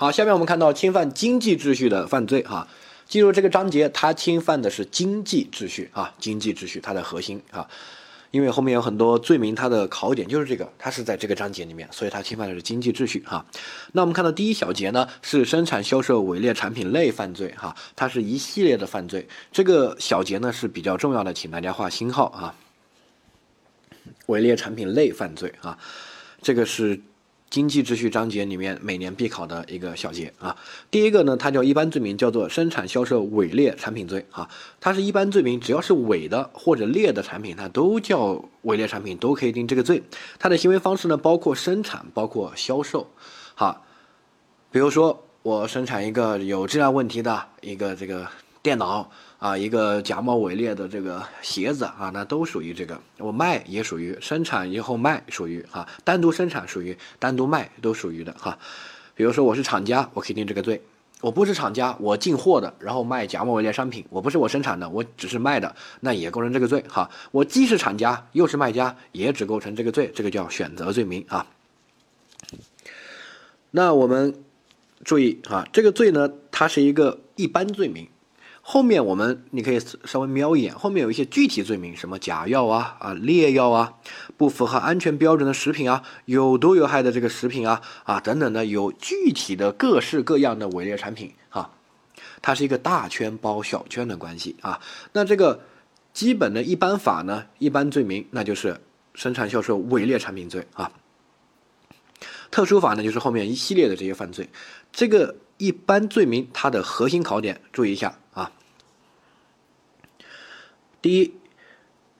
好，下面我们看到侵犯经济秩序的犯罪哈，进入这个章节，它侵犯的是经济秩序啊，经济秩序它的核心啊，因为后面有很多罪名，它的考点就是这个，它是在这个章节里面，所以它侵犯的是经济秩序哈。那我们看到第一小节呢，是生产销售伪劣产品类犯罪哈，它是一系列的犯罪，这个小节呢是比较重要的，请大家画星号啊。伪劣产品类犯罪啊，这个是经济秩序章节里面每年必考的一个小节啊。第一个呢，它叫一般罪名，叫做生产销售伪劣产品罪啊。它是一般罪名，只要是伪的或者劣的产品，它都叫伪劣产品，都可以定这个罪。它的行为方式呢，包括生产，包括销售。好，比如说我生产一个有质量问题的一个这个电脑。啊，一个假冒伪劣的这个鞋子啊，那都属于这个。我卖也属于生产以后卖，属于哈，单独生产属于单独卖都属于的哈。比如说我是厂家，我可以定这个罪；我不是厂家，我进货的，然后卖假冒伪劣商品，我不是我生产的，我只是卖的，那也构成这个罪哈。我既是厂家又是卖家，也只构成这个罪，这个叫选择罪名啊。那我们注意啊，这个罪呢，它是一个一般罪名。后面我们你可以稍微瞄一眼，后面有一些具体罪名，什么假药啊啊劣药啊，不符合安全标准的食品啊，有毒有害的这个食品啊啊等等的，有具体的各式各样的伪劣产品啊，它是一个大圈包小圈的关系啊。那这个基本的一般法呢，一般罪名那就是生产销售伪劣产品罪啊。特殊法呢，就是后面一系列的这些犯罪。这个一般罪名它的核心考点，注意一下。第一，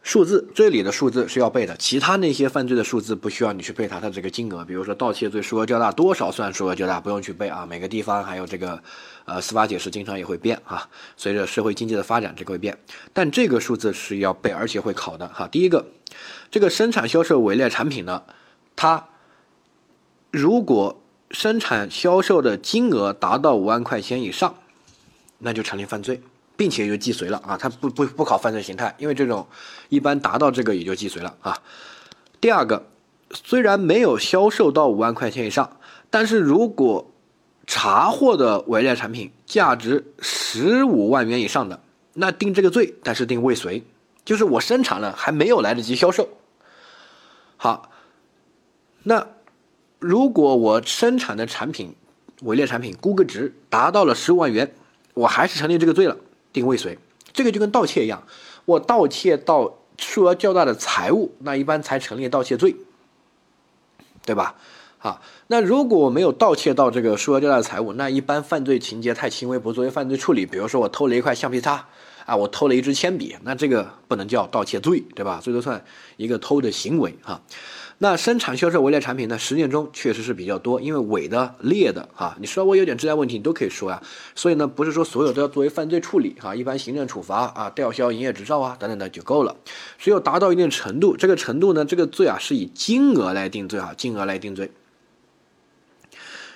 数字这里的数字是要背的，其他那些犯罪的数字不需要你去背它的这个金额。比如说盗窃罪数额较大，多少算数额较大，不用去背啊。每个地方还有这个，呃，司法解释经常也会变啊。随着社会经济的发展，这个会变。但这个数字是要背，而且会考的哈。第一个，这个生产销售伪劣产品呢，它如果生产销售的金额达到五万块钱以上，那就成立犯罪。并且就既遂了啊，他不不不考犯罪形态，因为这种一般达到这个也就既遂了啊。第二个，虽然没有销售到五万块钱以上，但是如果查获的伪劣产品价值十五万元以上的，那定这个罪，但是定未遂，就是我生产了还没有来得及销售。好，那如果我生产的产品伪劣产品估个值达到了十五万元，我还是成立这个罪了。定未遂，这个就跟盗窃一样，我盗窃到数额较大的财物，那一般才成立盗窃罪，对吧？啊，那如果我没有盗窃到这个数额较大的财物，那一般犯罪情节太轻微，不作为犯罪处理。比如说我偷了一块橡皮擦。啊，我偷了一支铅笔，那这个不能叫盗窃罪，对吧？最多算一个偷的行为哈。那生产销售伪劣产品呢，实践中确实是比较多，因为伪的、劣的哈，你稍微有点质量问题，你都可以说呀。所以呢，不是说所有都要作为犯罪处理哈，一般行政处罚啊、吊销营业执照啊等等的就够了。只有达到一定程度，这个程度呢，这个罪啊是以金额来定罪哈，金额来定罪。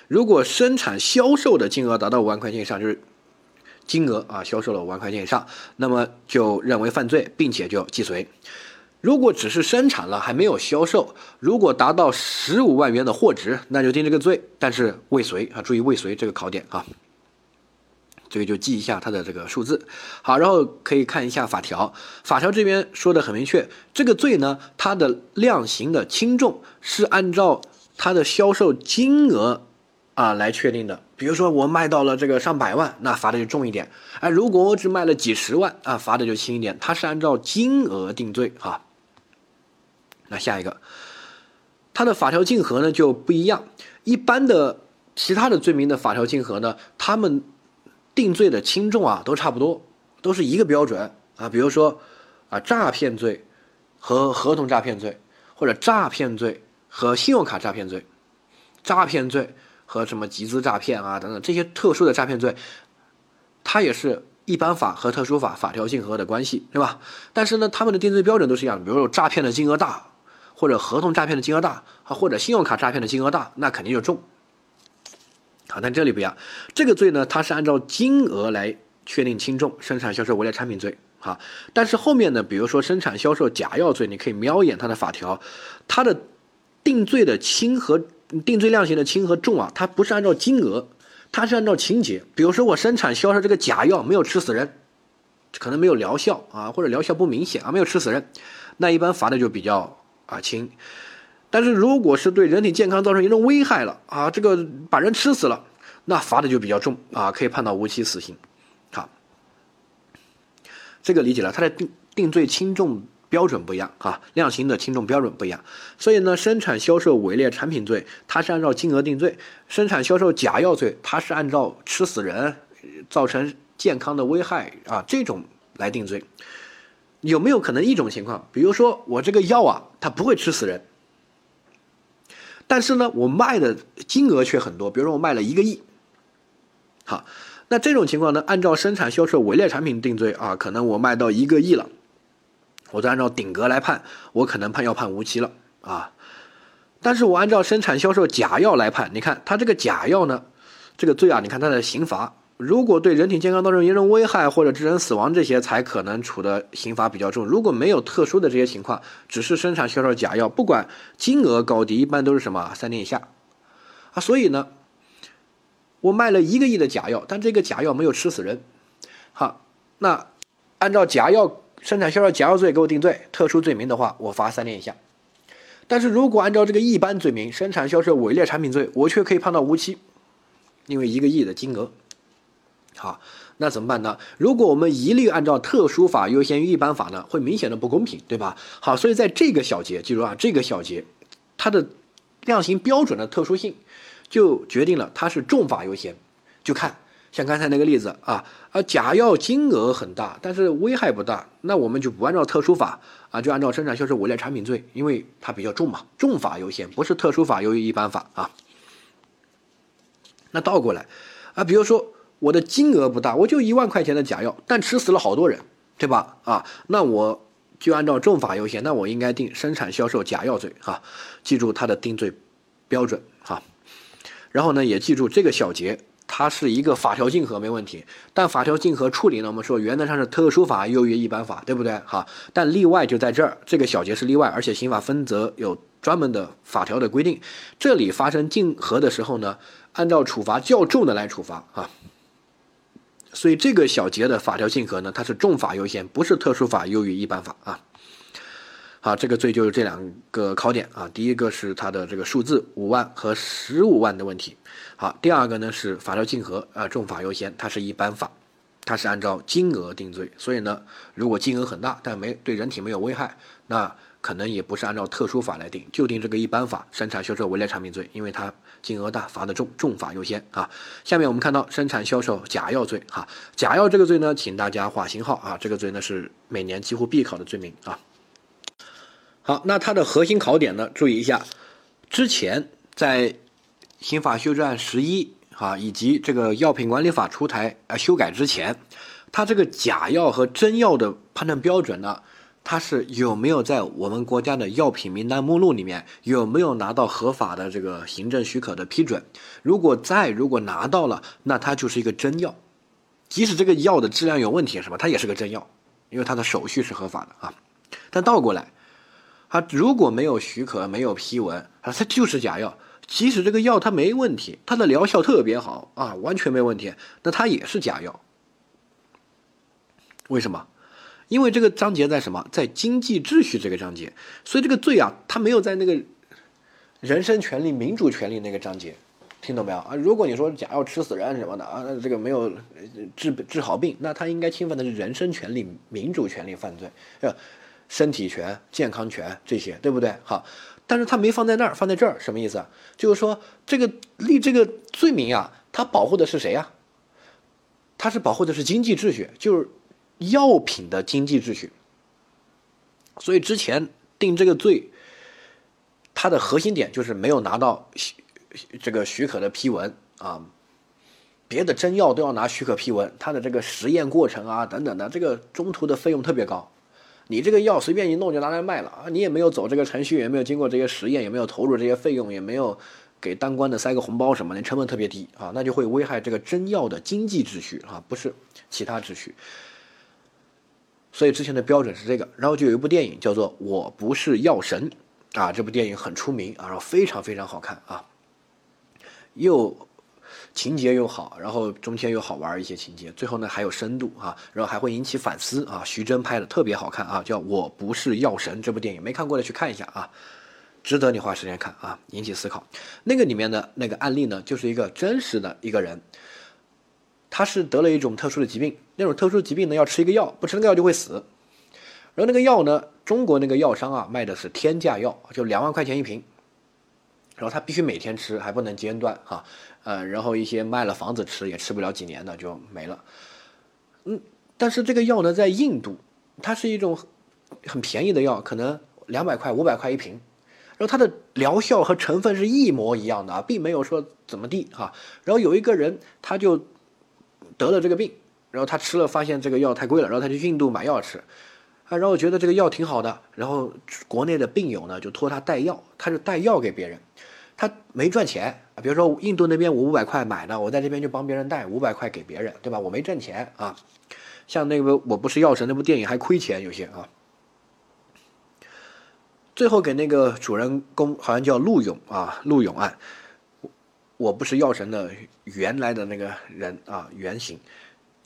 如果生产销售的金额达到五万块钱以上，就是。金额啊，销售了五万块钱以上，那么就认为犯罪，并且就既遂。如果只是生产了还没有销售，如果达到十五万元的货值，那就定这个罪，但是未遂啊，注意未遂这个考点啊，这个就记一下它的这个数字。好，然后可以看一下法条，法条这边说的很明确，这个罪呢，它的量刑的轻重是按照它的销售金额。啊，来确定的。比如说我卖到了这个上百万，那罚的就重一点。哎，如果我只卖了几十万，啊，罚的就轻一点。它是按照金额定罪哈。那下一个，它的法条竞合呢就不一样。一般的其他的罪名的法条竞合呢，他们定罪的轻重啊都差不多，都是一个标准啊。比如说啊，诈骗罪和合同诈骗罪，或者诈骗罪和信用卡诈骗罪，诈骗罪。和什么集资诈骗啊等等这些特殊的诈骗罪，它也是一般法和特殊法法条竞合的关系，对吧？但是呢，他们的定罪标准都是一样的。比如说诈骗的金额大，或者合同诈骗的金额大，啊，或者信用卡诈骗的金额大，那肯定就重。好，但这里不一样，这个罪呢，它是按照金额来确定轻重，生产销售伪劣产品罪。哈，但是后面呢，比如说生产销售假药罪，你可以瞄一眼它的法条，它的定罪的轻和。定罪量刑的轻和重啊，它不是按照金额，它是按照情节，比如说我生产销售这个假药没有吃死人，可能没有疗效啊，或者疗效不明显啊，没有吃死人，那一般罚的就比较啊轻。但是如果是对人体健康造成严重危害了啊，这个把人吃死了，那罚的就比较重啊，可以判到无期死刑。好，这个理解了，它的定定罪轻重标准不一样啊，量刑的轻重标准不一样。所以呢，生产销售伪劣产品罪，它是按照金额定罪；生产销售假药罪，它是按照吃死人、造成健康的危害啊这种来定罪。有没有可能一种情况，比如说我这个药啊，它不会吃死人？但是呢，我卖的金额却很多，比如说我卖了一个亿。好，那这种情况呢，按照生产销售伪劣产品定罪啊，可能我卖到一个亿了，我再按照顶格来判，我可能判要判无期了啊。但是我按照生产销售假药来判，你看它这个假药呢，这个罪啊，你看它的刑罚。如果对人体健康造成严重危害或者致人死亡，这些才可能处的刑罚比较重。如果没有特殊的这些情况，只是生产销售假药，不管金额高低，一般都是什么三年以下啊。所以呢，我卖了一个亿的假药，但这个假药没有吃死人，好，那按照假药生产销售假药罪给我定罪，特殊罪名的话，我罚三年以下。但是如果按照这个一般罪名生产销售伪劣产品罪，我却可以判到无期，因为一个亿的金额。好，那怎么办呢？如果我们一律按照特殊法优先于一般法呢，会明显的不公平，对吧？好，所以在这个小节，记住啊，这个小节，它的量刑标准的特殊性，就决定了它是重法优先。就看像刚才那个例子啊，啊，假药金额很大，但是危害不大，那我们就不按照特殊法啊，就按照生产销售伪劣产品罪，因为它比较重嘛，重法优先，不是特殊法优于一般法啊。那倒过来啊，比如说。我的金额不大，我就一万块钱的假药，但吃死了好多人，对吧？啊，那我就按照重法优先，那我应该定生产销售假药罪哈，记住它的定罪标准哈。然后呢，也记住这个小节，它是一个法条竞合没问题，但法条竞合处理呢，我们说原则上是特殊法优于一般法，对不对？哈，但例外就在这儿，这个小节是例外，而且刑法分则有专门的法条的规定，这里发生竞合的时候呢，按照处罚较重的来处罚啊。所以这个小节的法条竞合呢，它是重法优先，不是特殊法优于一般法啊。好，这个罪就是这两个考点啊。第一个是它的这个数字五万和十五万的问题。好，第二个呢是法条竞合啊，重法优先，它是一般法，它是按照金额定罪。所以呢，如果金额很大，但没对人体没有危害，那。可能也不是按照特殊法来定，就定这个一般法生产销售伪劣产品罪，因为它金额大，罚的重，重罚优先啊。下面我们看到生产销售假药罪哈，假药这个罪呢，请大家画星号啊，这个罪呢是每年几乎必考的罪名啊。好，那它的核心考点呢，注意一下，之前在刑法修正案十一啊，以及这个药品管理法出台啊修改之前，它这个假药和真药的判断标准呢？它是有没有在我们国家的药品名单目录里面有没有拿到合法的这个行政许可的批准？如果在，如果拿到了，那它就是一个真药，即使这个药的质量有问题，是吧？它也是个真药，因为它的手续是合法的啊。但倒过来，它如果没有许可、没有批文啊，它就是假药。即使这个药它没问题，它的疗效特别好啊，完全没问题，那它也是假药。为什么？因为这个章节在什么，在经济秩序这个章节，所以这个罪啊，它没有在那个人身权利、民主权利那个章节，听懂没有啊？如果你说假药吃死人什么的啊，这个没有治治好病，那他应该侵犯的是人身权利、民主权利犯罪，呃，身体权、健康权这些，对不对？好，但是他没放在那儿，放在这儿，什么意思？就是说这个立这个罪名啊，它保护的是谁呀？它是保护的是经济秩序，就是。药品的经济秩序，所以之前定这个罪，它的核心点就是没有拿到这个许可的批文啊。别的真药都要拿许可批文，它的这个实验过程啊等等的，这个中途的费用特别高。你这个药随便一弄就拿来卖了啊，你也没有走这个程序，也没有经过这些实验，也没有投入这些费用，也没有给当官的塞个红包什么的，成本特别低啊，那就会危害这个真药的经济秩序啊，不是其他秩序。所以之前的标准是这个，然后就有一部电影叫做《我不是药神》，啊，这部电影很出名啊，然后非常非常好看啊，又情节又好，然后中间又好玩一些情节，最后呢还有深度啊，然后还会引起反思啊。徐峥拍的特别好看啊，叫《我不是药神》这部电影，没看过的去看一下啊，值得你花时间看啊，引起思考。那个里面的那个案例呢，就是一个真实的一个人，他是得了一种特殊的疾病，那种特殊疾病呢要吃一个药，不吃那个药就会死。然后那个药呢，中国那个药商啊卖的是天价药，就两万块钱一瓶。然后他必须每天吃，还不能间断哈，呃，然后一些卖了房子吃也吃不了几年的就没了。嗯，但是这个药呢，在印度，它是一种很便宜的药，可能两百块、五百块一瓶，然后它的疗效和成分是一模一样的啊，并没有说怎么地哈。然后有一个人他就得了这个病，然后他吃了发现这个药太贵了，然后他去印度买药吃。啊，然后觉得这个药挺好的，然后国内的病友呢就托他带药，他就带药给别人，他没赚钱啊。比如说印度那边五五百块买的，我在这边就帮别人带五百块给别人，对吧？我没挣钱啊。像那个我不是药神那部电影还亏钱有些啊。最后给那个主人公好像叫陆勇啊，陆勇案，我不是药神的原来的那个人啊原型。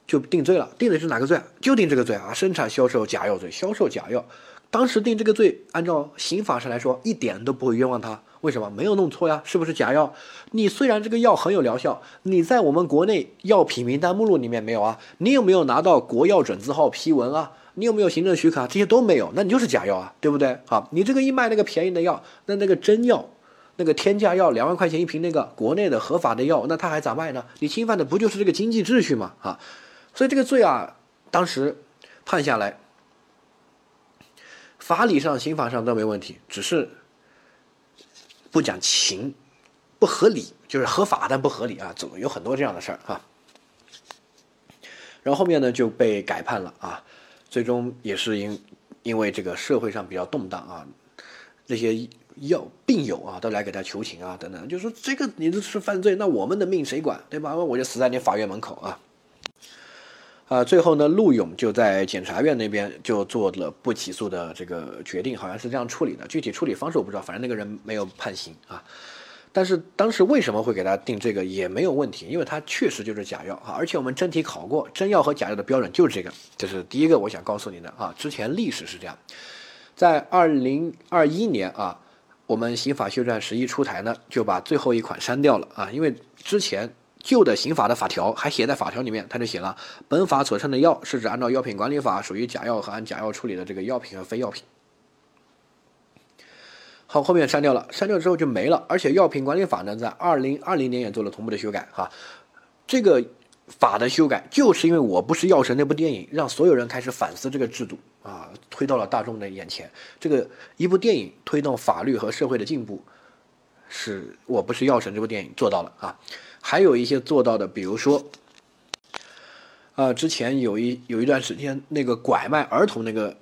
就定罪了，定的是哪个罪？就定这个罪啊！生产销售假药罪，销售假药。当时定这个罪，按照刑法上来说，一点都不会冤枉他。为什么？没有弄错呀，是不是假药？你虽然这个药很有疗效，你在我们国内药品名单目录里面没有啊？你有没有拿到国药准字号批文啊？你有没有行政许可？这些都没有，那你就是假药啊，对不对？好，你这个一卖那个便宜的药，那那个真药，那个天价药，两万块钱一瓶那个国内的合法的药，那他还咋卖呢？你侵犯的不就是这个经济秩序吗？啊？所以这个罪啊，当时判下来，法理上、刑法上都没问题，只是不讲情，不合理，就是合法但不合理啊，总有很多这样的事儿啊？然后后面呢就被改判了啊，最终也是因因为这个社会上比较动荡啊，那些药病友啊都来给他求情啊等等，就说这个你这是犯罪，那我们的命谁管对吧？我就死在你法院门口啊。啊，最后呢，陆勇就在检察院那边就做了不起诉的这个决定，好像是这样处理的。具体处理方式我不知道，反正那个人没有判刑啊。但是当时为什么会给他定这个也没有问题，因为他确实就是假药啊。而且我们真题考过，真药和假药的标准就是这个，这是第一个我想告诉你的啊。之前历史是这样，在二零二一年啊，我们刑法修正案十一出台呢，就把最后一款删掉了啊，因为之前。旧的刑法的法条还写在法条里面，他就写了：本法所称的药是指按照药品管理法属于假药和按假药处理的这个药品和非药品。好，后面删掉了，删掉之后就没了。而且药品管理法呢，在二零二零年也做了同步的修改。哈，这个法的修改就是因为我不是药神那部电影，让所有人开始反思这个制度啊，推到了大众的眼前。这个一部电影推动法律和社会的进步，是我不是药神这部电影做到了啊。还有一些做到的，比如说，啊，之前有一有一段时间，那个拐卖儿童那个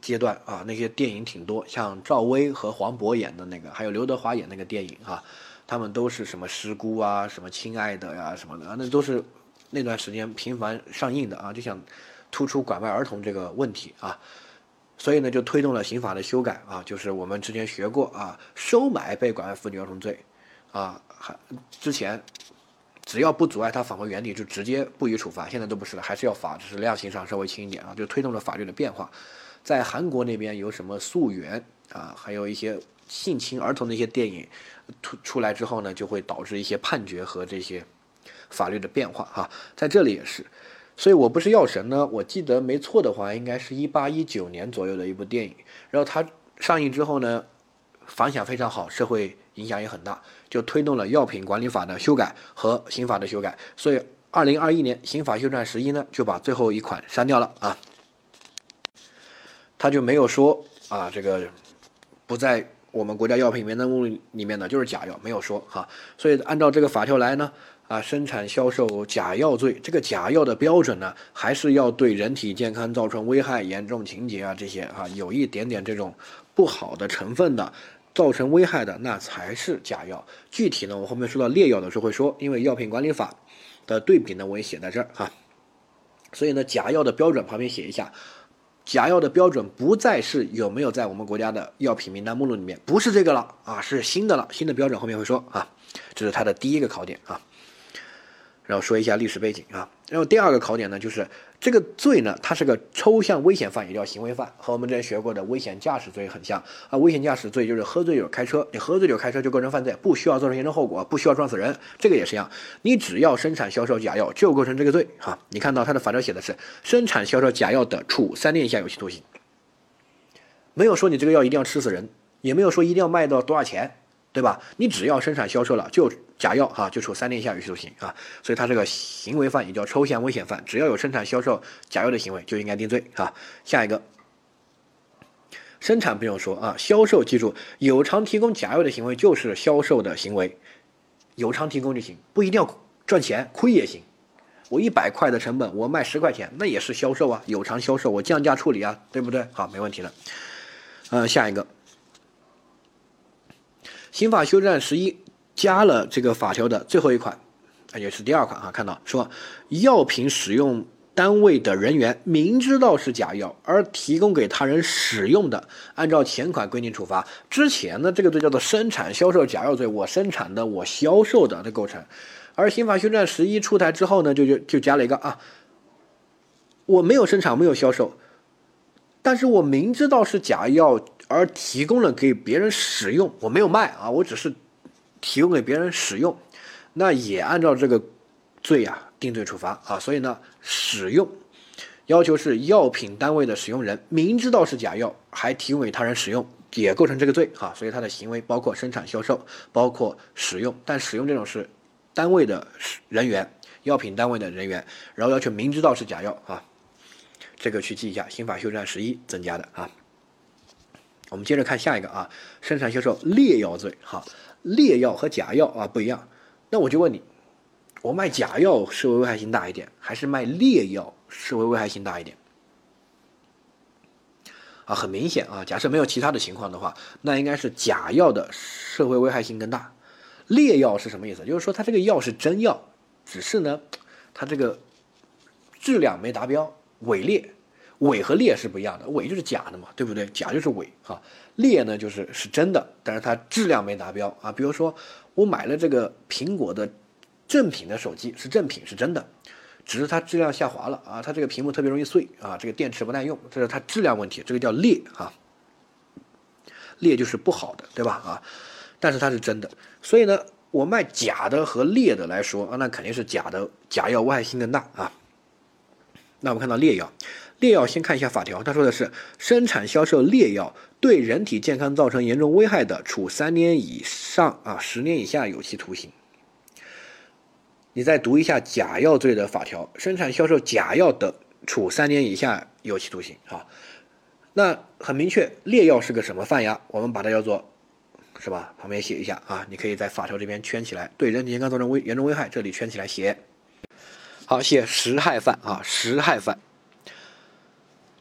阶段啊，那些电影挺多，像赵薇和黄渤演的那个，还有刘德华演那个电影啊，他们都是什么师姑啊，什么亲爱的呀，什么的，那都是那段时间频繁上映的啊，就想突出拐卖儿童这个问题啊，所以呢，就推动了刑法的修改啊，就是我们之前学过啊，收买被拐卖妇女儿童罪啊，还之前。只要不阻碍他返回原地，就直接不予处罚。现在都不是了，还是要罚，只是量刑上稍微轻一点啊，就推动了法律的变化。在韩国那边有什么溯源啊，还有一些性侵儿童的一些电影出出来之后呢，就会导致一些判决和这些法律的变化哈。在这里也是，所以我不是药神呢。我记得没错的话，应该是一八一九年左右的一部电影。然后它上映之后呢，反响非常好，社会。影响也很大，就推动了药品管理法的修改和刑法的修改。所以，二零二一年刑法修正案十一呢，就把最后一款删掉了啊。他就没有说啊，这个不在我们国家药品名单目录里面的就是假药，没有说哈。所以，按照这个法条来呢，啊，生产销售假药罪，这个假药的标准呢，还是要对人体健康造成危害、严重情节啊这些啊，有一点点这种不好的成分的。造成危害的那才是假药。具体呢，我后面说到劣药的时候会说，因为药品管理法的对比呢，我也写在这儿哈。所以呢，假药的标准旁边写一下，假药的标准不再是有没有在我们国家的药品名单目录里面，不是这个了啊，是新的了，新的标准后面会说啊，这是它的第一个考点啊。然后说一下历史背景啊。然后第二个考点呢，就是这个罪呢，它是个抽象危险犯，也叫行为犯，和我们之前学过的危险驾驶罪很像啊。危险驾驶罪就是喝醉酒开车，你喝醉酒开车就构成犯罪，不需要造成严重后果，不需要撞死人，这个也是一样。你只要生产销售假药就构成这个罪哈。你看到它的法条写的是生产销售假药的，处三年以下有期徒刑，没有说你这个药一定要吃死人，也没有说一定要卖到多少钱。对吧？你只要生产销售了，就假药哈，就处三年以下有期徒刑啊。所以他这个行为犯也叫抽象危险犯，只要有生产销售假药的行为，就应该定罪啊。下一个，生产不用说啊，销售记住，有偿提供假药的行为就是销售的行为，有偿提供就行，不一定要赚钱，亏也行。我一百块的成本，我卖十块钱，那也是销售啊，有偿销售，我降价处理啊，对不对？好，没问题了。呃，下一个。刑法修正案十一加了这个法条的最后一款，也是第二款啊。看到说，药品使用单位的人员明知道是假药而提供给他人使用的，按照前款规定处罚。之前呢，这个罪叫做生产销售假药罪，我生产的，我销售的的构成。而刑法修正案十一出台之后呢，就就就加了一个啊，我没有生产，没有销售，但是我明知道是假药。而提供了给别人使用，我没有卖啊，我只是提供给别人使用，那也按照这个罪呀定罪处罚啊。所以呢，使用要求是药品单位的使用人明知道是假药还提供给他人使用，也构成这个罪啊。所以他的行为包括生产、销售，包括使用，但使用这种是单位的人员，药品单位的人员，然后要求明知道是假药啊，这个去记一下，刑法修正案十一增加的啊。我们接着看下一个啊，生产销售劣药罪。哈，劣药和假药啊不一样。那我就问你，我卖假药社会危害性大一点，还是卖劣药社会危害性大一点？啊，很明显啊，假设没有其他的情况的话，那应该是假药的社会危害性更大。劣药是什么意思？就是说它这个药是真药，只是呢，它这个质量没达标，伪劣。伪和劣是不一样的，伪就是假的嘛，对不对？假就是伪哈，劣呢就是是真的，但是它质量没达标啊。比如说我买了这个苹果的正品的手机，是正品是真的，只是它质量下滑了啊，它这个屏幕特别容易碎啊，这个电池不耐用，这是它质量问题，这个叫劣啊。劣就是不好的，对吧？啊，但是它是真的，所以呢，我卖假的和劣的来说啊，那肯定是假的，假药危害性更大啊。那我们看到劣药。劣药先看一下法条，他说的是生产销售劣药对人体健康造成严重危害的，处三年以上啊十年以下有期徒刑。你再读一下假药罪的法条，生产销售假药的，处三年以下有期徒刑啊。那很明确，劣药是个什么犯呀？我们把它叫做，是吧？旁边写一下啊，你可以在法条这边圈起来，对人体健康造成危严重危害，这里圈起来写。好，写实害犯啊，实害犯。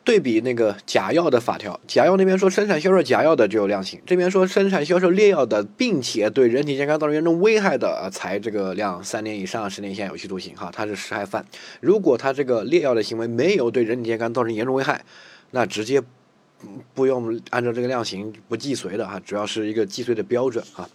对比那个假药的法条，假药那边说生产销售假药的就有量刑，这边说生产销售劣药的，并且对人体健康造成严重危害的啊，才这个量三年以上十年以下有期徒刑哈，他是实害犯。如果他这个劣药的行为没有对人体健康造成严重危害，那直接不用按照这个量刑不计随的哈，主要是一个计随的标准啊。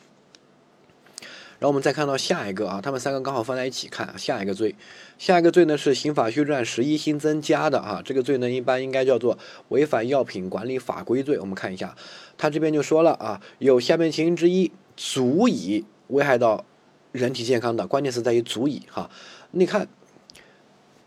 然后我们再看到下一个啊，他们三个刚好放在一起看，下一个罪，下一个罪呢是刑法修正案十一新增加的啊，这个罪呢一般应该叫做违反药品管理法规罪。我们看一下，他这边就说了啊，有下面情形之一足以危害到人体健康的，关键是在于足以哈。你看，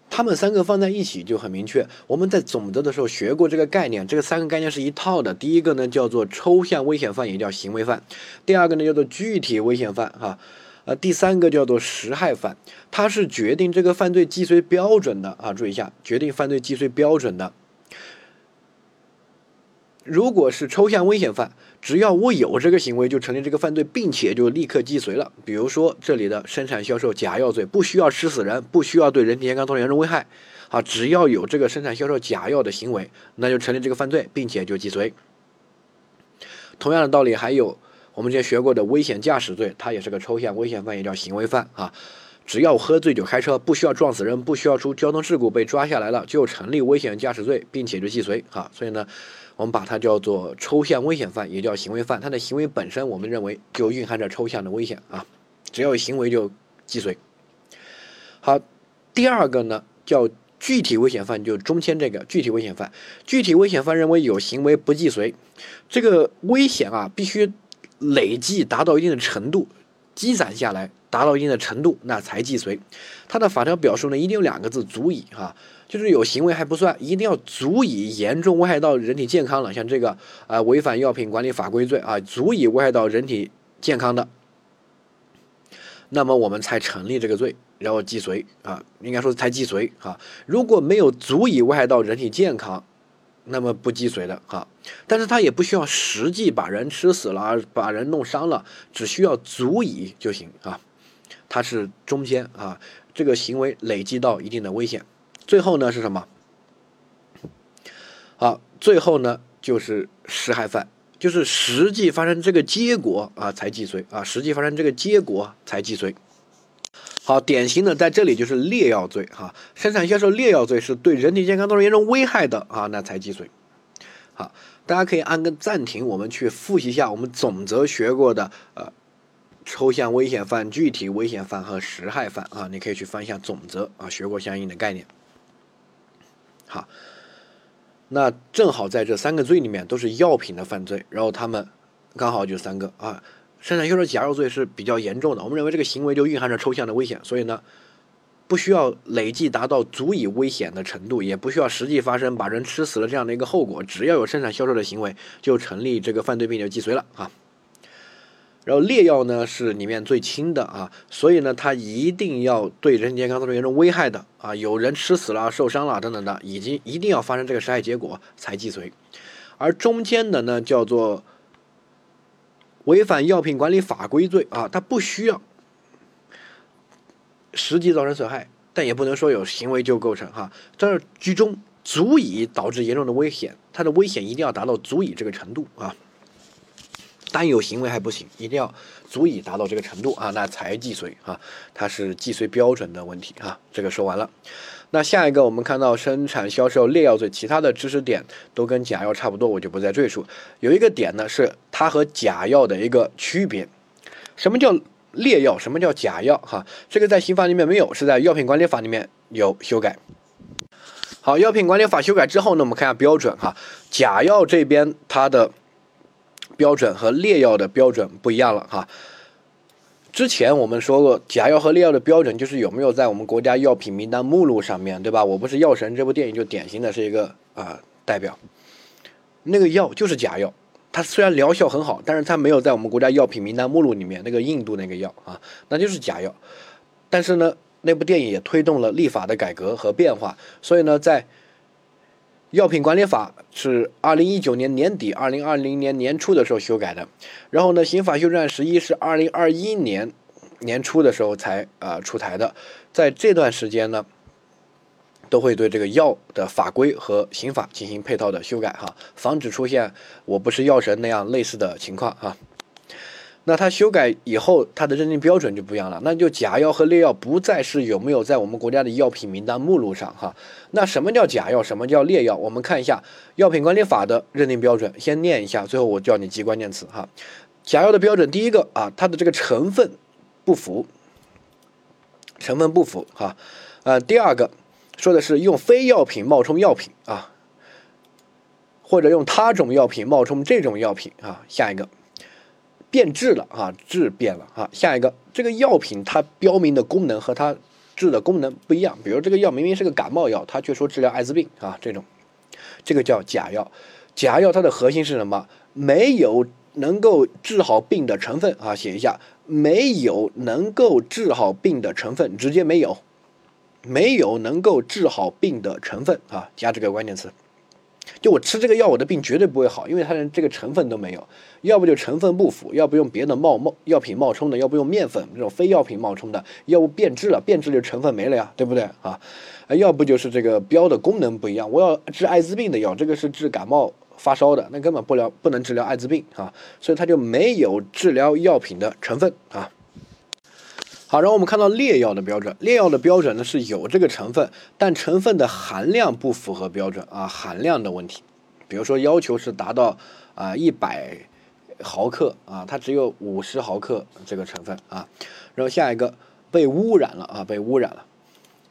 他们三个放在一起就很明确。我们在总则的时候学过这个概念，这个三个概念是一套的。第一个呢叫做抽象危险犯，也叫行为犯；第二个呢叫做具体危险犯，哈，呃，第三个叫做实害犯。它是决定这个犯罪既遂标准的啊，注意一下，决定犯罪既遂标准的。如果是抽象危险犯，只要我有这个行为，就成立这个犯罪，并且就立刻既遂了。比如说这里的生产销售假药罪，不需要吃死人，不需要对人体健康造成严重危害，啊，只要有这个生产销售假药的行为，那就成立这个犯罪，并且就既遂。同样的道理，还有我们之前学过的危险驾驶罪，它也是个抽象危险犯，也叫行为犯啊。只要喝醉酒开车，不需要撞死人，不需要出交通事故被抓下来了，就成立危险驾驶罪，并且就既遂啊。所以呢。我们把它叫做抽象危险犯，也叫行为犯。它的行为本身，我们认为就蕴含着抽象的危险啊。只要有行为就既遂。好，第二个呢叫具体危险犯，就中间这个具体危险犯。具体危险犯认为有行为不既遂，这个危险啊必须累计达到一定的程度，积攒下来达到一定的程度，那才既遂。它的法条表述呢一定有两个字，足以哈，就是有行为还不算，一定要足以严重危害到人体健康了，像这个啊违反药品管理法规罪啊，足以危害到人体健康的。那么我们才成立这个罪，然后既遂啊，应该说才既遂啊。如果没有足以危害到人体健康，那么不既遂的啊。但是他也不需要实际把人吃死了，把人弄伤了，只需要足以就行啊。他是中间啊，这个行为累积到一定的危险，最后呢是什么？好，最后呢就是实害犯。就是实际发生这个结果啊，才既遂啊，实际发生这个结果才既遂。好，典型的在这里就是劣药罪哈，生产销售劣药罪是对人体健康造成严重危害的啊，那才既遂。好，大家可以按个暂停，我们去复习一下我们总则学过的呃抽象危险犯、具体危险犯和实害犯啊，你可以去翻一下总则啊，学过相应的概念。好。那正好在这三个罪里面都是药品的犯罪，然后他们刚好就三个啊。生产销售假药罪是比较严重的，我们认为这个行为就蕴含着抽象的危险，所以呢，不需要累计达到足以危险的程度，也不需要实际发生把人吃死了这样的一个后果，只要有生产销售的行为，就成立这个犯罪并就既遂了啊。然后劣药呢是里面最轻的啊，所以呢它一定要对人体健康造成严重危害的啊，有人吃死了、受伤了等等的，已经一定要发生这个实害结果才既遂。而中间的呢叫做违反药品管理法规罪啊，它不需要实际造成损害，但也不能说有行为就构成哈，这是居中足以导致严重的危险，它的危险一定要达到足以这个程度啊。单有行为还不行，一定要足以达到这个程度啊，那才既遂啊，它是既遂标准的问题啊。这个说完了，那下一个我们看到生产销售劣药罪，其他的知识点都跟假药差不多，我就不再赘述。有一个点呢，是它和假药的一个区别。什么叫劣药？什么叫假药？哈，这个在刑法里面没有，是在药品管理法里面有修改。好，药品管理法修改之后呢，我们看下标准哈，假药这边它的。标准和劣药的标准不一样了哈。之前我们说过，假药和劣药的标准就是有没有在我们国家药品名单目录上面对吧？我不是药神这部电影就典型的是一个啊代表。那个药就是假药，它虽然疗效很好，但是它没有在我们国家药品名单目录里面。那个印度那个药啊，那就是假药。但是呢，那部电影也推动了立法的改革和变化，所以呢，在药品管理法是二零一九年年底、二零二零年年初的时候修改的，然后呢，刑法修正案十一是二零二一年年初的时候才啊出台的，在这段时间呢，都会对这个药的法规和刑法进行配套的修改哈，防止出现我不是药神那样类似的情况哈。那它修改以后，它的认定标准就不一样了。那就假药和劣药不再是有没有在我们国家的药品名单目录上哈。那什么叫假药？什么叫劣药？我们看一下药品管理法的认定标准，先念一下，最后我叫你记关键词哈。假药的标准，第一个啊，它的这个成分不符，成分不符哈。呃，第二个说的是用非药品冒充药品啊，或者用他种药品冒充这种药品啊。下一个。变质了啊，质变了啊。下一个，这个药品它标明的功能和它治的功能不一样。比如这个药明明是个感冒药，它却说治疗艾滋病啊，这种，这个叫假药。假药它的核心是什么？没有能够治好病的成分啊。写一下，没有能够治好病的成分，直接没有，没有能够治好病的成分啊，加这个关键词。就我吃这个药，我的病绝对不会好，因为它连这个成分都没有。要不就成分不符，要不用别的冒冒药品冒充的，要不用面粉这种非药品冒充的，要不变质了，变质就成分没了呀，对不对啊？要不就是这个标的功能不一样，我要治艾滋病的药，这个是治感冒发烧的，那根本不疗不能治疗艾滋病啊，所以它就没有治疗药品的成分啊。好，然后我们看到劣药的标准，劣药的标准呢是有这个成分，但成分的含量不符合标准啊，含量的问题，比如说要求是达到啊一百毫克啊，它只有五十毫克这个成分啊，然后下一个被污染了啊，被污染了，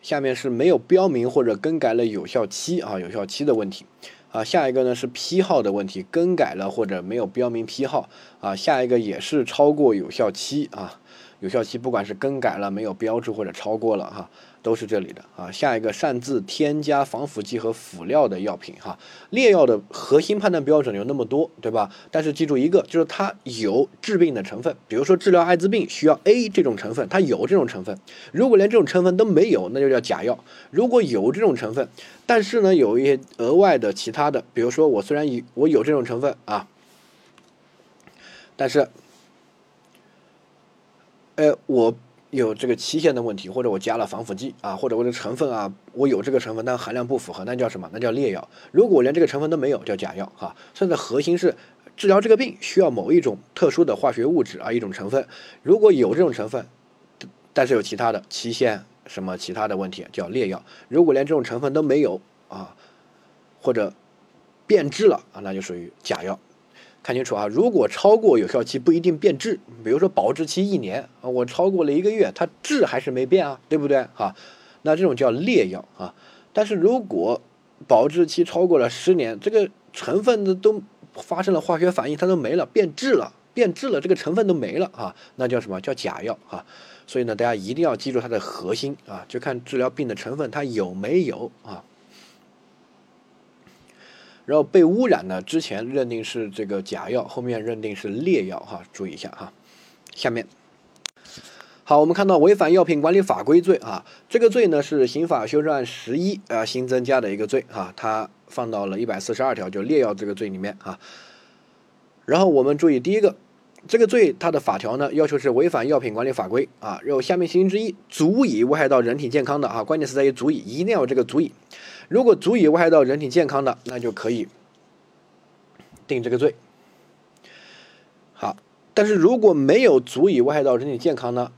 下面是没有标明或者更改了有效期啊，有效期的问题。啊，下一个呢是批号的问题，更改了或者没有标明批号啊。下一个也是超过有效期啊，有效期不管是更改了没有标注或者超过了哈。都是这里的啊，下一个擅自添加防腐剂和辅料的药品哈，劣药的核心判断标准有那么多，对吧？但是记住一个，就是它有治病的成分，比如说治疗艾滋病需要 A 这种成分，它有这种成分。如果连这种成分都没有，那就叫假药。如果有这种成分，但是呢有一些额外的其他的，比如说我虽然有我有这种成分啊，但是，呃我。有这个期限的问题，或者我加了防腐剂啊，或者我的成分啊，我有这个成分，但含量不符合，那叫什么？那叫劣药。如果我连这个成分都没有，叫假药哈。甚至核心是治疗这个病需要某一种特殊的化学物质啊，一种成分。如果有这种成分，但是有其他的期限什么其他的问题，叫劣药。如果连这种成分都没有啊，或者变质了啊，那就属于假药。看清楚啊！如果超过有效期不一定变质，比如说保质期一年啊，我超过了一个月，它质还是没变啊，对不对啊？那这种叫劣药啊。但是如果保质期超过了十年，这个成分的都发生了化学反应，它都没了，变质了，变质了，这个成分都没了啊，那叫什么叫假药啊？所以呢，大家一定要记住它的核心啊，就看治疗病的成分它有没有啊。然后被污染呢？之前认定是这个假药，后面认定是劣药哈，注意一下哈。下面，好，我们看到违反药品管理法规罪啊，这个罪呢是刑法修正案十一啊新增加的一个罪啊，它放到了一百四十二条，就劣药这个罪里面啊。然后我们注意第一个，这个罪它的法条呢要求是违反药品管理法规啊，然后下面情形之一足以危害到人体健康的啊，关键是在于足以，一定要有这个足以。如果足以危害到人体健康的，那就可以定这个罪。好，但是如果没有足以危害到人体健康呢，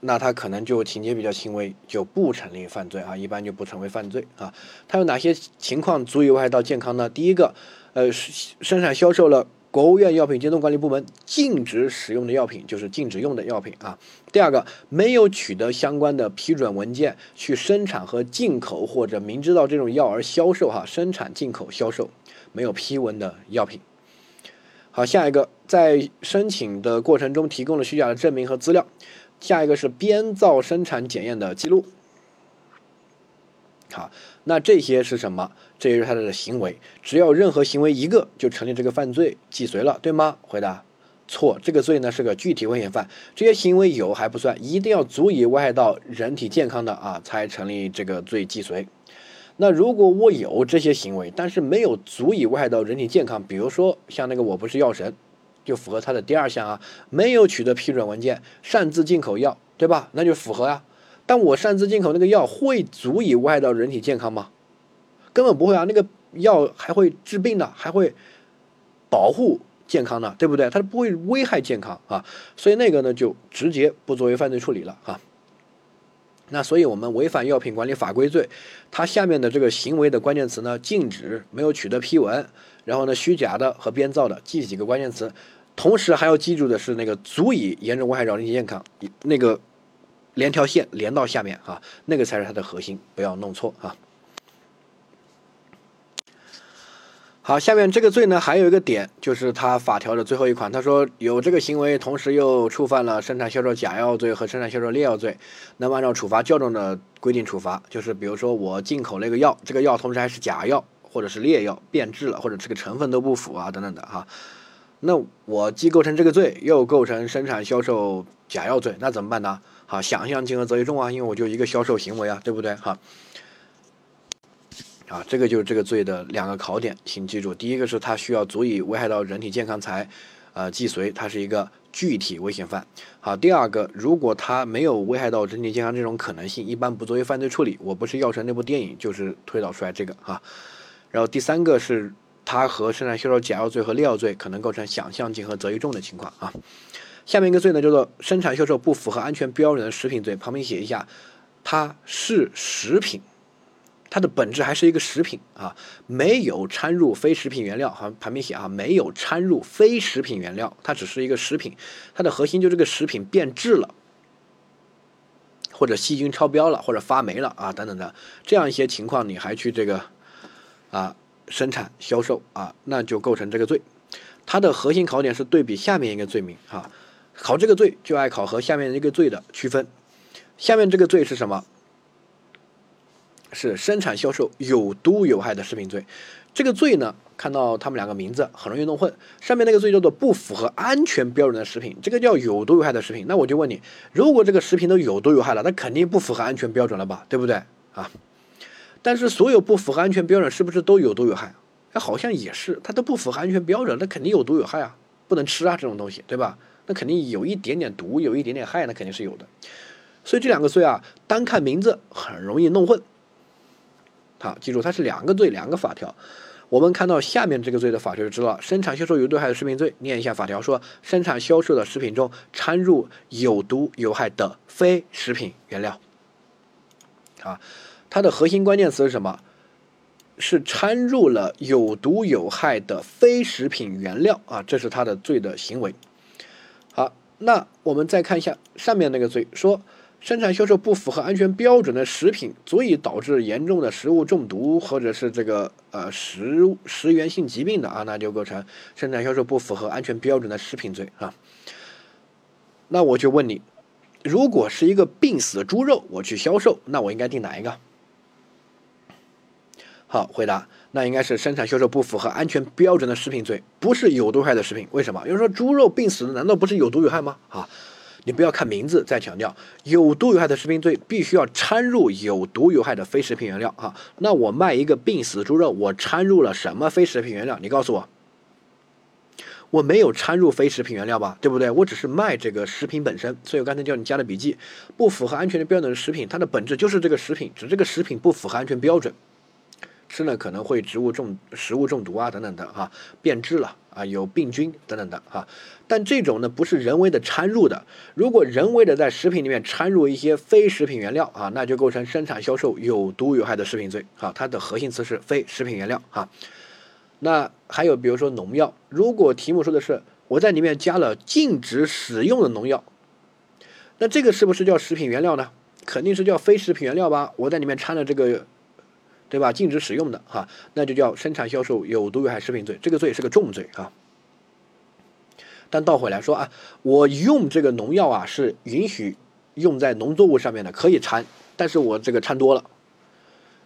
那他可能就情节比较轻微，就不成立犯罪啊，一般就不成为犯罪啊。他有哪些情况足以危害到健康呢？第一个，呃，生产销售了。国务院药品监督管理部门禁止使用的药品就是禁止用的药品啊。第二个，没有取得相关的批准文件去生产和进口，或者明知道这种药而销售哈，生产、进口、销售没有批文的药品。好，下一个，在申请的过程中提供了虚假的证明和资料。下一个是编造生产检验的记录。好，那这些是什么？这也是他的行为。只要任何行为一个，就成立这个犯罪，既遂了，对吗？回答错。这个罪呢是个具体危险犯，这些行为有还不算，一定要足以危害到人体健康的啊，才成立这个罪既遂。那如果我有这些行为，但是没有足以危害到人体健康，比如说像那个我不是药神，就符合他的第二项啊，没有取得批准文件，擅自进口药，对吧？那就符合呀。但我擅自进口那个药会足以危害到人体健康吗？根本不会啊，那个药还会治病的，还会保护健康的，对不对？它不会危害健康啊，所以那个呢就直接不作为犯罪处理了啊。那所以我们违反药品管理法规罪，它下面的这个行为的关键词呢，禁止没有取得批文，然后呢虚假的和编造的，记几个关键词，同时还要记住的是那个足以严重危害到人体健康那个。连条线连到下面啊，那个才是它的核心，不要弄错啊。好，下面这个罪呢，还有一个点，就是它法条的最后一款，他说有这个行为，同时又触犯了生产销售假药罪和生产销售劣药罪，那么按照处罚较重的规定处罚，就是比如说我进口那个药，这个药同时还是假药或者是劣药，变质了，或者这个成分都不符啊等等的哈，那我既构成这个罪，又构成生产销售假药罪，那怎么办呢？好，想象金额责一重啊，因为我就一个销售行为啊，对不对？哈，啊这个就是这个罪的两个考点，请记住，第一个是它需要足以危害到人体健康才，呃，既遂，它是一个具体危险犯。好，第二个，如果它没有危害到人体健康这种可能性，一般不作为犯罪处理。我不是药神那部电影就是推导出来这个哈。然后第三个是它和生产销售假药罪和劣药罪可能构成想象竞合责一重的情况啊。下面一个罪呢，叫做生产销售不符合安全标准的食品罪。旁边写一下，它是食品，它的本质还是一个食品啊，没有掺入非食品原料。好，旁边写啊，没有掺入非食品原料，它只是一个食品，它的核心就这个食品变质了，或者细菌超标了，或者发霉了啊等等的这样一些情况，你还去这个啊生产销售啊，那就构成这个罪。它的核心考点是对比下面一个罪名啊，考这个罪就爱考核下面一个罪的区分。下面这个罪是什么？是生产销售有毒有害的食品罪。这个罪呢，看到他们两个名字很容易弄混。上面那个罪叫做不符合安全标准的食品，这个叫有毒有害的食品。那我就问你，如果这个食品都有毒有害了，那肯定不符合安全标准了吧？对不对啊？但是所有不符合安全标准是不是都有毒有害？哎，好像也是，它都不符合安全标准，那肯定有毒有害啊，不能吃啊，这种东西，对吧？那肯定有一点点毒，有一点点害，那肯定是有的。所以这两个罪啊，单看名字很容易弄混。好，记住它是两个罪，两个法条。我们看到下面这个罪的法条就知道：生产销售有毒有害的食品罪。念一下法条，说生产销售的食品中掺入有毒有害的非食品原料。啊，它的核心关键词是什么？是掺入了有毒有害的非食品原料啊，这是它的罪的行为。好，那我们再看一下上面那个罪，说生产销售不符合安全标准的食品，足以导致严重的食物中毒或者是这个呃食食源性疾病的啊，那就构成生产销售不符合安全标准的食品罪啊。那我就问你，如果是一个病死的猪肉，我去销售，那我应该定哪一个？好，回答，那应该是生产销售不符合安全标准的食品罪，不是有毒害的食品。为什么？有人说猪肉病死的难道不是有毒有害吗？啊，你不要看名字，再强调，有毒有害的食品罪必须要掺入有毒有害的非食品原料啊。那我卖一个病死猪肉，我掺入了什么非食品原料？你告诉我，我没有掺入非食品原料吧？对不对？我只是卖这个食品本身。所以我刚才叫你加的笔记，不符合安全的标准的食品，它的本质就是这个食品，只这个食品不符合安全标准。吃了可能会植物中食物中毒啊等等的哈，变质了啊，有病菌等等的哈。但这种呢不是人为的掺入的，如果人为的在食品里面掺入一些非食品原料啊，那就构成生产销售有毒有害的食品罪啊。它的核心词是非食品原料啊。那还有比如说农药，如果题目说的是我在里面加了禁止使用的农药，那这个是不是叫食品原料呢？肯定是叫非食品原料吧？我在里面掺了这个。对吧？禁止使用的哈，那就叫生产销售有毒有害食品罪，这个罪是个重罪啊。但倒回来说啊，我用这个农药啊是允许用在农作物上面的，可以掺，但是我这个掺多了，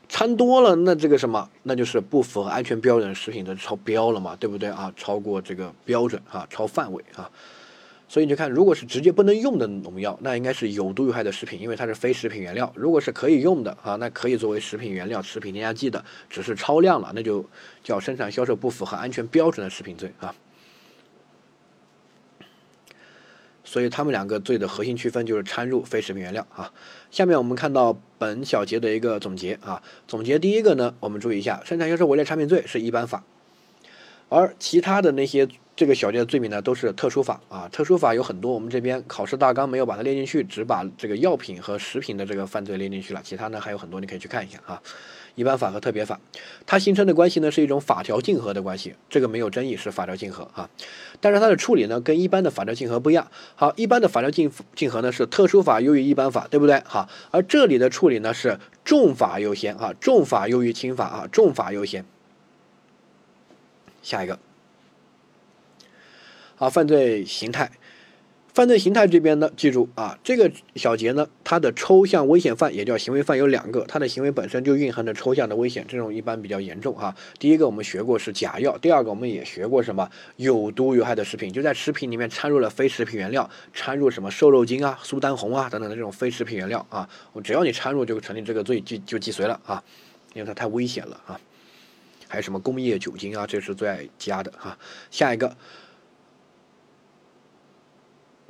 掺多了，那这个什么，那就是不符合安全标准食品的超标了嘛，对不对啊？超过这个标准啊，超范围啊。所以你就看，如果是直接不能用的农药，那应该是有毒有害的食品，因为它是非食品原料。如果是可以用的啊，那可以作为食品原料、食品添加剂的，只是超量了，那就叫生产销售不符合安全标准的食品罪啊。所以他们两个罪的核心区分就是掺入非食品原料啊。下面我们看到本小节的一个总结啊，总结第一个呢，我们注意一下，生产销售伪劣产品罪是一般法，而其他的那些。这个小节的罪名呢，都是特殊法啊。特殊法有很多，我们这边考试大纲没有把它列进去，只把这个药品和食品的这个犯罪列进去了。其他呢还有很多，你可以去看一下啊。一般法和特别法，它形成的关系呢是一种法条竞合的关系，这个没有争议，是法条竞合啊。但是它的处理呢跟一般的法条竞合不一样。好，一般的法条竞竞合呢是特殊法优于一般法，对不对？好，而这里的处理呢是重法优先啊，重法优于轻法啊，重法优先。下一个。好，犯罪形态，犯罪形态这边呢，记住啊，这个小节呢，它的抽象危险犯也叫行为犯有两个，它的行为本身就蕴含着抽象的危险，这种一般比较严重哈。第一个我们学过是假药，第二个我们也学过什么有毒有害的食品，就在食品里面掺入了非食品原料，掺入什么瘦肉精啊、苏丹红啊等等的这种非食品原料啊，我只要你掺入就成立这个罪，就就既遂了啊，因为它太危险了啊。还有什么工业酒精啊，这是最爱加的哈。下一个。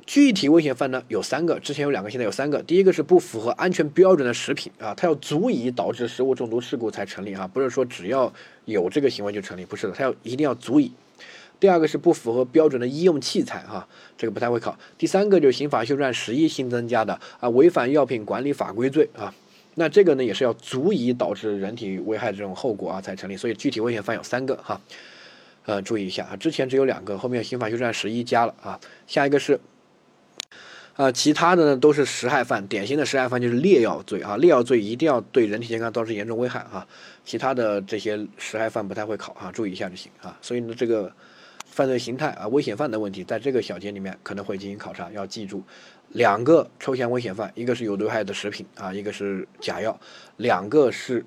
具体危险犯呢有三个，之前有两个，现在有三个。第一个是不符合安全标准的食品啊，它要足以导致食物中毒事故才成立啊，不是说只要有这个行为就成立，不是的，它要一定要足以。第二个是不符合标准的医用器材哈，这个不太会考。第三个就是刑法修正案十一新增加的啊，违反药品管理法规罪啊，那这个呢也是要足以导致人体危害这种后果啊才成立，所以具体危险犯有三个哈，呃，注意一下啊，之前只有两个，后面刑法修正案十一加了啊，下一个是。啊，其他的呢都是实害犯，典型的实害犯就是劣药罪啊，劣药罪一定要对人体健康造成严重危害啊，其他的这些实害犯不太会考啊，注意一下就行啊。所以呢，这个犯罪形态啊，危险犯的问题，在这个小节里面可能会进行考察，要记住两个抽象危险犯，一个是有毒害的食品啊，一个是假药，两个是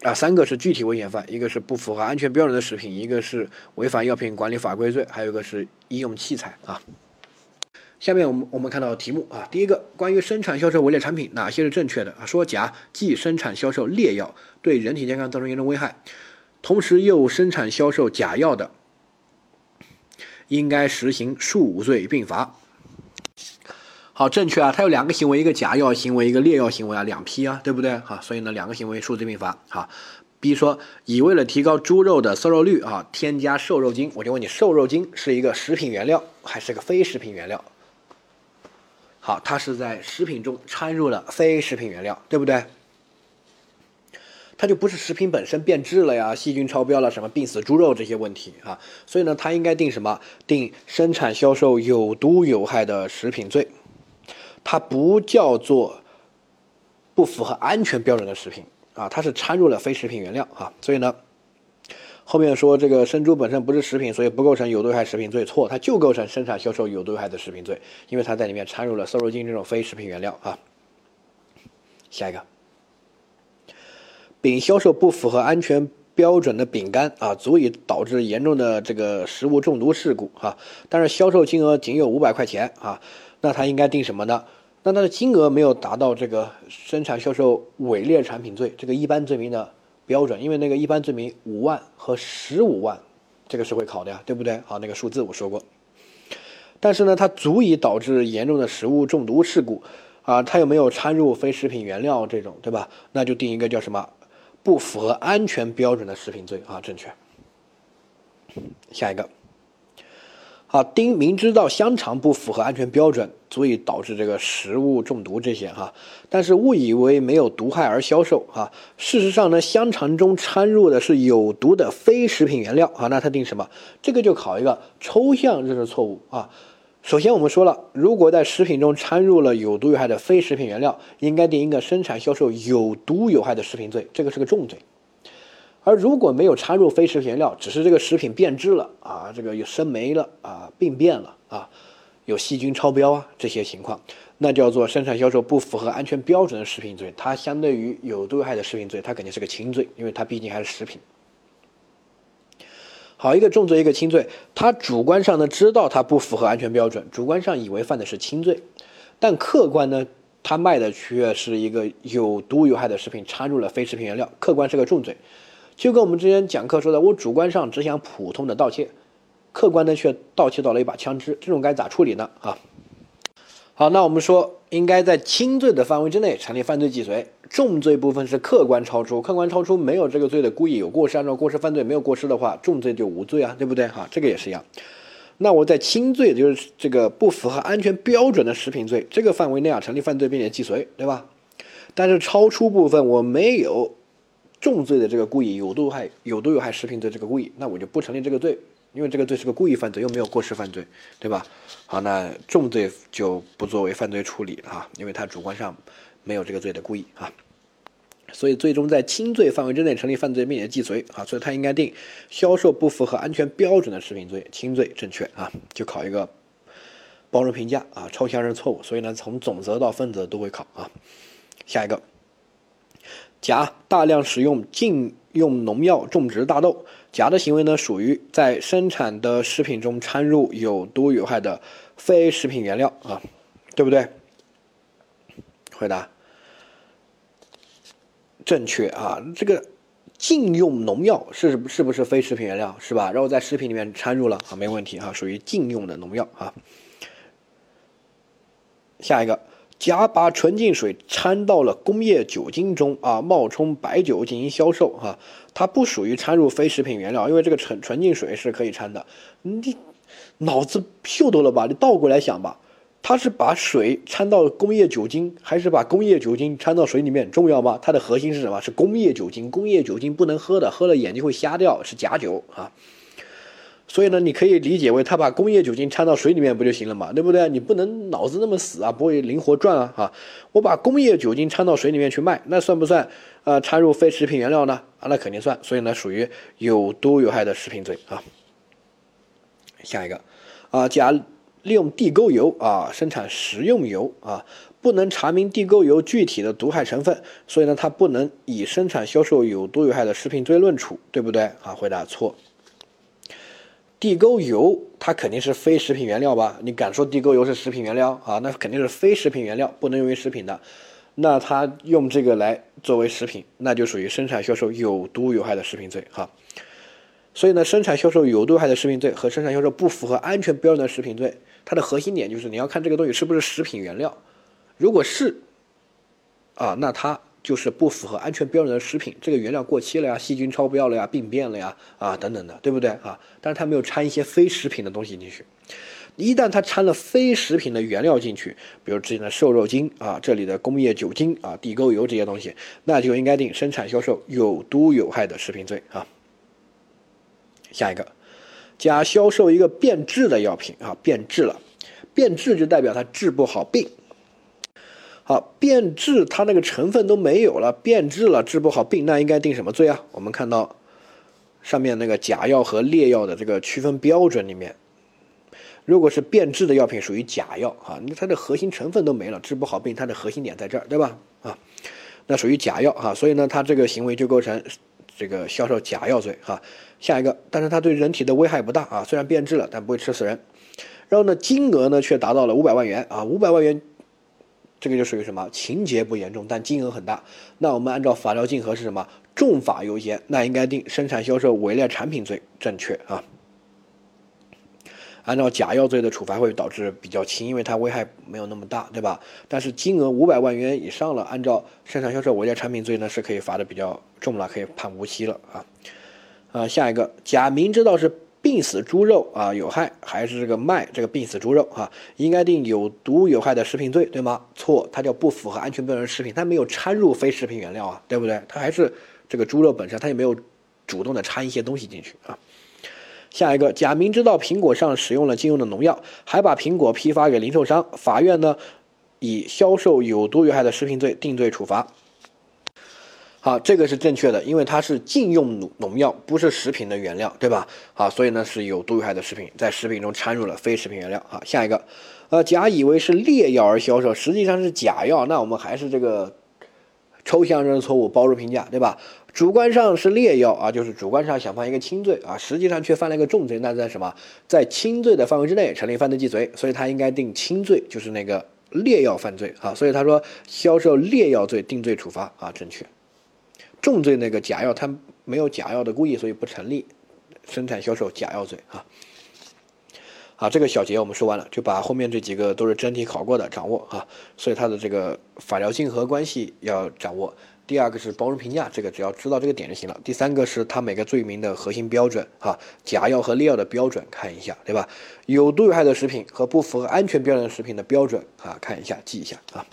啊，三个是具体危险犯，一个是不符合安全标准的食品，一个是违反药品管理法规罪，还有一个是医用器材啊。下面我们我们看到题目啊，第一个关于生产销售伪劣产品哪些是正确的啊？说甲既生产销售劣药，对人体健康造成严重危害，同时又生产销售假药的，应该实行数罪并罚。好，正确啊，它有两个行为，一个假药行为，一个劣药行为啊，两批啊，对不对？好，所以呢，两个行为数罪并罚。哈，比如说乙为了提高猪肉的瘦肉率啊，添加瘦肉精，我就问你，瘦肉精是一个食品原料还是个非食品原料？好，它是在食品中掺入了非食品原料，对不对？它就不是食品本身变质了呀，细菌超标了，什么病死猪肉这些问题啊？所以呢，它应该定什么？定生产销售有毒有害的食品罪，它不叫做不符合安全标准的食品啊，它是掺入了非食品原料啊，所以呢。后面说这个生猪本身不是食品，所以不构成有毒害食品罪，错，它就构成生产销售有毒害的食品罪，因为它在里面掺入了瘦肉精这种非食品原料啊。下一个，丙销售不符合安全标准的饼干啊，足以导致严重的这个食物中毒事故啊，但是销售金额仅有五百块钱啊，那他应该定什么呢？那他的金额没有达到这个生产销售伪劣产品罪这个一般罪名的。标准，因为那个一般罪名五万和十五万，这个是会考的呀，对不对？好，那个数字我说过。但是呢，它足以导致严重的食物中毒事故，啊，它又没有掺入非食品原料这种，对吧？那就定一个叫什么不符合安全标准的食品罪啊，正确。下一个。啊，丁明知道香肠不符合安全标准，足以导致这个食物中毒这些哈，但是误以为没有毒害而销售啊。事实上呢，香肠中掺入的是有毒的非食品原料啊。那他定什么？这个就考一个抽象认识错误啊。首先我们说了，如果在食品中掺入了有毒有害的非食品原料，应该定一个生产销售有毒有害的食品罪，这个是个重罪。而如果没有掺入非食品原料，只是这个食品变质了啊，这个有生霉了啊，病变了啊，有细菌超标啊这些情况，那叫做生产销售不符合安全标准的食品罪，它相对于有毒有害的食品罪，它肯定是个轻罪，因为它毕竟还是食品。好，一个重罪，一个轻罪，他主观上呢知道它不符合安全标准，主观上以为犯的是轻罪，但客观呢他卖的却是一个有毒有害的食品，掺入了非食品原料，客观是个重罪。就跟我们之前讲课说的，我主观上只想普通的盗窃，客观的却盗窃到了一把枪支，这种该咋处理呢？啊，好，那我们说应该在轻罪的范围之内成立犯罪既遂，重罪部分是客观超出，客观超出没有这个罪的故意有过失，按照过失犯罪没有过失的话，重罪就无罪啊，对不对？哈，这个也是一样。那我在轻罪就是这个不符合安全标准的食品罪这个范围内啊成立犯罪并且既遂，对吧？但是超出部分我没有。重罪的这个故意有毒害有毒有害食品的这个故意，那我就不成立这个罪，因为这个罪是个故意犯罪，又没有过失犯罪，对吧？好，那重罪就不作为犯罪处理了哈，因为他主观上没有这个罪的故意啊，所以最终在轻罪范围之内成立犯罪并且既遂啊，所以他应该定销售不符合安全标准的食品罪，轻罪正确啊，就考一个包容评价啊，抽象认错误，所以呢，从总则到分则都会考啊，下一个。甲大量使用禁用农药种植大豆，甲的行为呢属于在生产的食品中掺入有毒有害的非食品原料啊，对不对？回答正确啊，这个禁用农药是是不是非食品原料是吧？然后在食品里面掺入了啊，没问题啊，属于禁用的农药啊。下一个。甲把纯净水掺到了工业酒精中啊，冒充白酒进行销售哈，它不属于掺入非食品原料，因为这个纯纯净水是可以掺的。你脑子秀逗了吧？你倒过来想吧，它是把水掺到工业酒精，还是把工业酒精掺到水里面重要吗？它的核心是什么？是工业酒精，工业酒精不能喝的，喝了眼睛会瞎掉，是假酒啊。所以呢，你可以理解为他把工业酒精掺到水里面不就行了嘛，对不对？你不能脑子那么死啊，不会灵活转啊啊！我把工业酒精掺到水里面去卖，那算不算呃掺入非食品原料呢？啊，那肯定算。所以呢，属于有毒有害的食品罪啊。下一个啊，甲利用地沟油啊生产食用油啊，不能查明地沟油具体的毒害成分，所以呢，它不能以生产销售有毒有害的食品罪论处，对不对？啊，回答错。地沟油它肯定是非食品原料吧？你敢说地沟油是食品原料啊？那肯定是非食品原料，不能用于食品的。那他用这个来作为食品，那就属于生产销售有毒有害的食品罪哈。所以呢，生产销售有毒害的食品罪和生产销售不符合安全标准的食品罪，它的核心点就是你要看这个东西是不是食品原料。如果是啊，那它。就是不符合安全标准的食品，这个原料过期了呀，细菌超标了呀，病变了呀，啊等等的，对不对啊？但是它没有掺一些非食品的东西进去，一旦它掺了非食品的原料进去，比如之前的瘦肉精啊，这里的工业酒精啊，地沟油这些东西，那就应该定生产销售有毒有害的食品罪啊。下一个，甲销售一个变质的药品啊，变质了，变质就代表它治不好病。好，变质它那个成分都没有了，变质了治不好病，那应该定什么罪啊？我们看到上面那个假药和劣药的这个区分标准里面，如果是变质的药品属于假药啊，那它的核心成分都没了，治不好病，它的核心点在这儿，对吧？啊，那属于假药啊，所以呢，它这个行为就构成这个销售假药罪哈。下一个，但是它对人体的危害不大啊，虽然变质了，但不会吃死人。然后呢，金额呢却达到了五百万元啊，五百万元。这个就属于什么？情节不严重，但金额很大。那我们按照法条竞合是什么？重法优先，那应该定生产销售伪劣产品罪，正确啊。按照假药罪的处罚会导致比较轻，因为它危害没有那么大，对吧？但是金额五百万元以上了，按照生产销售伪劣产品罪呢，是可以罚的比较重了，可以判无期了啊。啊，下一个，甲明知道是。病死猪肉啊有害，还是这个卖这个病死猪肉啊？应该定有毒有害的食品罪，对吗？错，它叫不符合安全标准食品，它没有掺入非食品原料啊，对不对？它还是这个猪肉本身，它也没有主动的掺一些东西进去啊。下一个，甲明知道苹果上使用了禁用的农药，还把苹果批发给零售商，法院呢以销售有毒有害的食品罪定罪处罚。好，这个是正确的，因为它是禁用农农药，不是食品的原料，对吧？好，所以呢是有毒有害的食品，在食品中掺入了非食品原料。好，下一个，呃，甲以为是劣药而销售，实际上是假药，那我们还是这个抽象认识错误，包容评价，对吧？主观上是劣药啊，就是主观上想犯一个轻罪啊，实际上却犯了一个重罪，那在什么？在轻罪的范围之内成立犯罪既遂，所以他应该定轻罪，就是那个劣药犯罪啊。所以他说销售劣药罪定罪处罚啊，正确。重罪那个假药，它没有假药的故意，所以不成立生产销售假药罪啊。好，这个小节我们说完了，就把后面这几个都是真题考过的掌握啊。所以它的这个法疗竞合关系要掌握。第二个是包容评价，这个只要知道这个点就行了。第三个是它每个罪名的核心标准啊，假药和劣药的标准看一下，对吧？有毒有害的食品和不符合安全标准的食品的标准啊，看一下记一下啊。